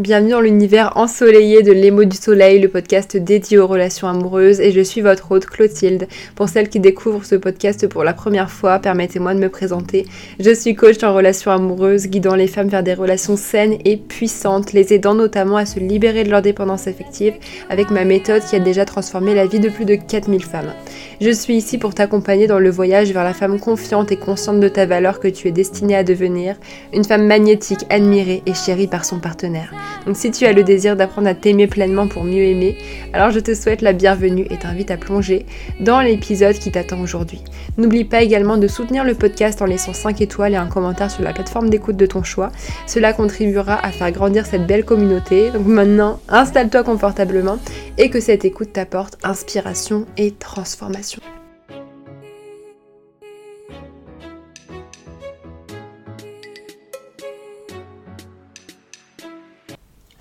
bienvenue dans l'univers ensoleillé de l'émo du soleil, le podcast dédié aux relations amoureuses et je suis votre hôte Clotilde. Pour celles qui découvrent ce podcast pour la première fois, permettez-moi de me présenter. Je suis coach en relations amoureuses, guidant les femmes vers des relations saines et puissantes, les aidant notamment à se libérer de leur dépendance affective avec ma méthode qui a déjà transformé la vie de plus de 4000 femmes. Je suis ici pour t'accompagner dans le voyage vers la femme confiante et consciente de ta valeur que tu es destinée à devenir, une femme magnétique, admirée et chérie par son partenaire. Donc si tu as le désir d'apprendre à t'aimer pleinement pour mieux aimer, alors je te souhaite la bienvenue et t'invite à plonger dans l'épisode qui t'attend aujourd'hui. N'oublie pas également de soutenir le podcast en laissant 5 étoiles et un commentaire sur la plateforme d'écoute de ton choix. Cela contribuera à faire grandir cette belle communauté. Donc maintenant, installe-toi confortablement et que cette écoute t'apporte inspiration et transformation.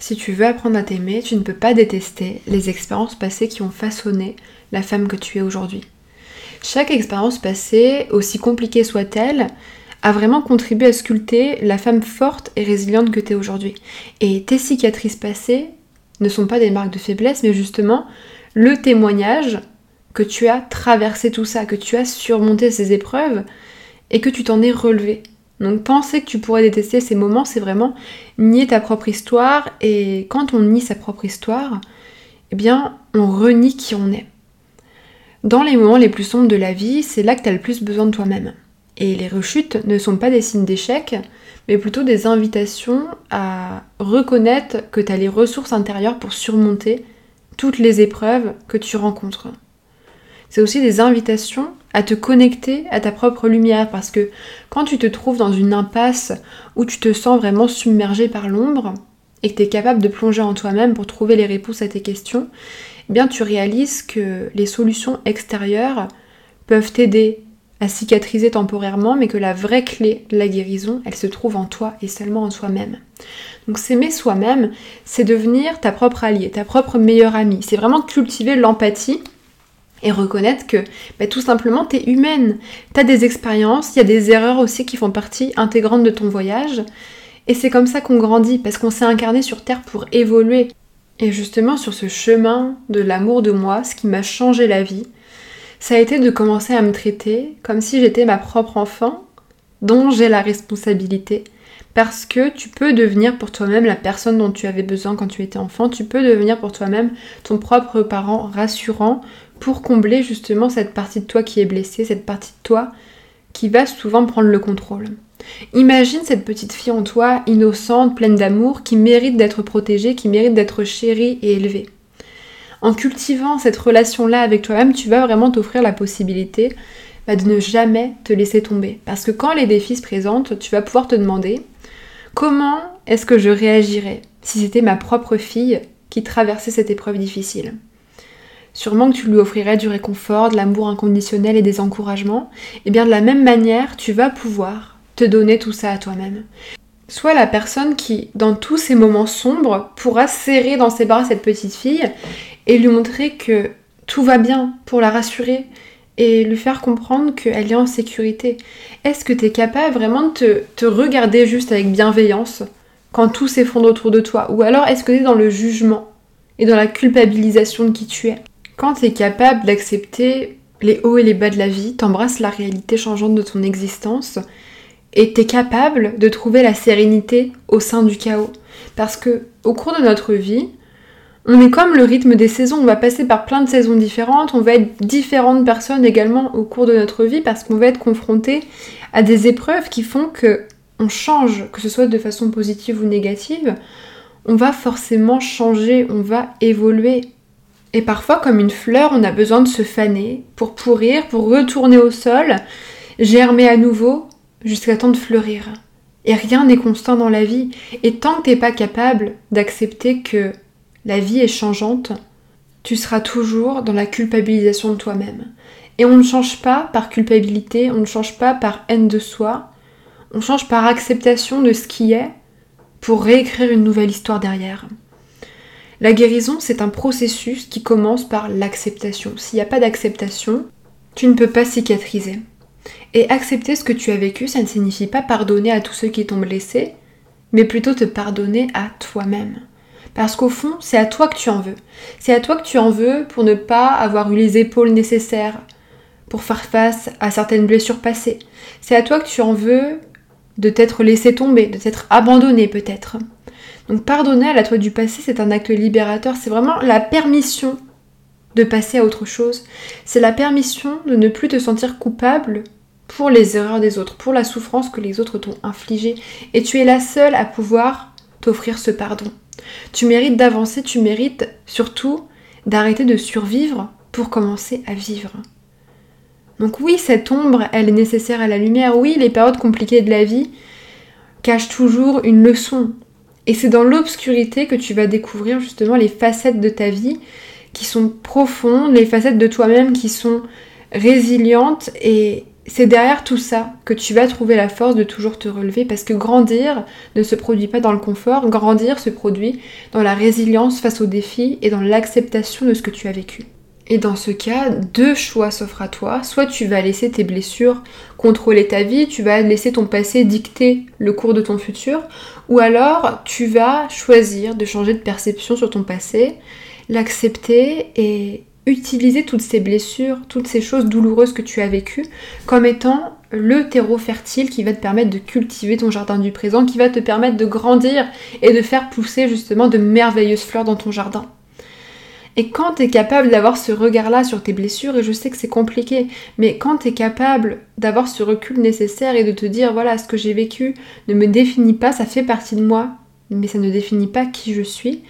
Si tu veux apprendre à t'aimer, tu ne peux pas détester les expériences passées qui ont façonné la femme que tu es aujourd'hui. Chaque expérience passée, aussi compliquée soit-elle, a vraiment contribué à sculpter la femme forte et résiliente que tu es aujourd'hui. Et tes cicatrices passées ne sont pas des marques de faiblesse, mais justement le témoignage que tu as traversé tout ça, que tu as surmonté ces épreuves et que tu t'en es relevé. Donc penser que tu pourrais détester ces moments, c'est vraiment nier ta propre histoire. Et quand on nie sa propre histoire, eh bien, on renie qui on est. Dans les moments les plus sombres de la vie, c'est là que tu as le plus besoin de toi-même. Et les rechutes ne sont pas des signes d'échec, mais plutôt des invitations à reconnaître que tu as les ressources intérieures pour surmonter toutes les épreuves que tu rencontres. C'est aussi des invitations à te connecter à ta propre lumière parce que quand tu te trouves dans une impasse où tu te sens vraiment submergé par l'ombre et que tu es capable de plonger en toi-même pour trouver les réponses à tes questions, eh bien tu réalises que les solutions extérieures peuvent t'aider à cicatriser temporairement, mais que la vraie clé de la guérison, elle se trouve en toi et seulement en soi-même. Donc s'aimer soi-même, c'est devenir ta propre alliée, ta propre meilleure amie. C'est vraiment cultiver l'empathie et reconnaître que bah, tout simplement tu es humaine. Tu as des expériences, il y a des erreurs aussi qui font partie intégrante de ton voyage. Et c'est comme ça qu'on grandit, parce qu'on s'est incarné sur Terre pour évoluer. Et justement sur ce chemin de l'amour de moi, ce qui m'a changé la vie, ça a été de commencer à me traiter comme si j'étais ma propre enfant, dont j'ai la responsabilité. Parce que tu peux devenir pour toi-même la personne dont tu avais besoin quand tu étais enfant, tu peux devenir pour toi-même ton propre parent rassurant, pour combler justement cette partie de toi qui est blessée, cette partie de toi qui va souvent prendre le contrôle. Imagine cette petite fille en toi, innocente, pleine d'amour, qui mérite d'être protégée, qui mérite d'être chérie et élevée. En cultivant cette relation-là avec toi-même, tu vas vraiment t'offrir la possibilité de ne jamais te laisser tomber. Parce que quand les défis se présentent, tu vas pouvoir te demander comment est-ce que je réagirais si c'était ma propre fille qui traversait cette épreuve difficile? Sûrement que tu lui offrirais du réconfort, de l'amour inconditionnel et des encouragements. Et eh bien de la même manière, tu vas pouvoir te donner tout ça à toi-même. Sois la personne qui, dans tous ces moments sombres, pourra serrer dans ses bras cette petite fille et lui montrer que tout va bien pour la rassurer et lui faire comprendre qu'elle est en sécurité. Est-ce que tu es capable vraiment de te, regarder juste avec bienveillance quand tout s'effondre autour de toi? Ou alors est-ce que tu es dans le jugement et dans la culpabilisation de qui tu es? Quand tu es capable d'accepter les hauts et les bas de la vie, t'embrasses la réalité changeante de ton existence et t'es capable de trouver la sérénité au sein du chaos. Parce que au cours de notre vie, on est comme le rythme des saisons, on va passer par plein de saisons différentes, on va être différentes personnes également au cours de notre vie parce qu'on va être confronté à des épreuves qui font que on change, que ce soit de façon positive ou négative, on va forcément changer, on va évoluer. Et parfois, comme une fleur, on a besoin de se faner pour pourrir, pour retourner au sol, germer à nouveau, jusqu'à temps de fleurir. Et rien n'est constant dans la vie. Et tant que t'es pas capable d'accepter que la vie est changeante, tu seras toujours dans la culpabilisation de toi-même. Et on ne change pas par culpabilité, on ne change pas par haine de soi, on change par acceptation de ce qui est pour réécrire une nouvelle histoire derrière. La guérison, c'est un processus qui commence par l'acceptation. S'il n'y a pas d'acceptation, tu ne peux pas cicatriser. Et accepter ce que tu as vécu, ça ne signifie pas pardonner à tous ceux qui t'ont blessé, mais plutôt te pardonner à toi-même. Parce qu'au fond, c'est à toi que tu en veux. C'est à toi que tu en veux pour ne pas avoir eu les épaules nécessaires pour faire face à certaines blessures passées. C'est à toi que tu en veux de t'être laissé tomber, de t'être abandonné peut-être. Donc pardonner à la toi du passé, c'est un acte libérateur, c'est vraiment la permission de passer à autre chose. C'est la permission de ne plus te sentir coupable pour les erreurs des autres, pour la souffrance que les autres t'ont infligée. Et tu es la seule à pouvoir t'offrir ce pardon. Tu mérites d'avancer, tu mérites surtout d'arrêter de survivre pour commencer à vivre. Donc oui, cette ombre, elle est nécessaire à la lumière. Oui, les périodes compliquées de la vie cachent toujours une leçon. Et c'est dans l'obscurité que tu vas découvrir justement les facettes de ta vie qui sont profondes, les facettes de toi-même qui sont résilientes et c'est derrière tout ça que tu vas trouver la force de toujours te relever parce que grandir ne se produit pas dans le confort, grandir se produit dans la résilience face aux défis et dans l'acceptation de ce que tu as vécu. Et dans ce cas, deux choix s'offrent à toi. Soit tu vas laisser tes blessures contrôler ta vie, tu vas laisser ton passé dicter le cours de ton futur, ou alors tu vas choisir de changer de perception sur ton passé, l'accepter et utiliser toutes ces blessures, toutes ces choses douloureuses que tu as vécues comme étant le terreau fertile qui va te permettre de cultiver ton jardin du présent, qui va te permettre de grandir et de faire pousser justement de merveilleuses fleurs dans ton jardin. Et quand tu es capable d'avoir ce regard-là sur tes blessures, et je sais que c'est compliqué, mais quand tu es capable d'avoir ce recul nécessaire et de te dire voilà, ce que j'ai vécu ne me définit pas, ça fait partie de moi, mais ça ne définit pas qui je suis,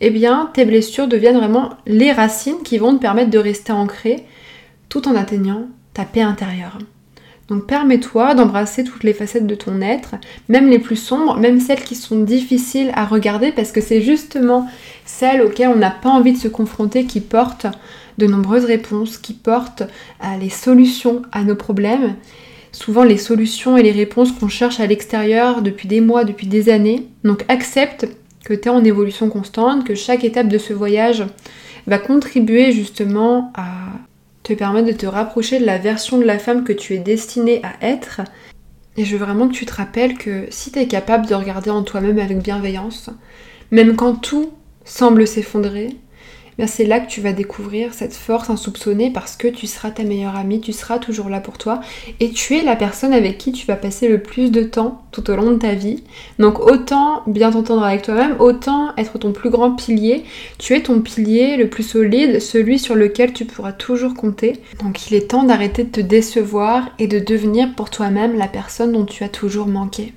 eh bien tes blessures deviennent vraiment les racines qui vont te permettre de rester ancré tout en atteignant ta paix intérieure. Donc permets-toi d'embrasser toutes les facettes de ton être, même les plus sombres, même celles qui sont difficiles à regarder, parce que c'est justement celles auxquelles on n'a pas envie de se confronter qui portent de nombreuses réponses, qui portent à les solutions à nos problèmes. Souvent les solutions et les réponses qu'on cherche à l'extérieur depuis des mois, depuis des années. Donc accepte que tu es en évolution constante, que chaque étape de ce voyage va contribuer justement à te permettre de te rapprocher de la version de la femme que tu es destinée à être. Et je veux vraiment que tu te rappelles que si tu es capable de regarder en toi-même avec bienveillance, même quand tout semble s'effondrer, c'est là que tu vas découvrir cette force insoupçonnée parce que tu seras ta meilleure amie, tu seras toujours là pour toi et tu es la personne avec qui tu vas passer le plus de temps tout au long de ta vie. Donc autant bien t'entendre avec toi-même, autant être ton plus grand pilier. Tu es ton pilier le plus solide, celui sur lequel tu pourras toujours compter. Donc il est temps d'arrêter de te décevoir et de devenir pour toi-même la personne dont tu as toujours manqué.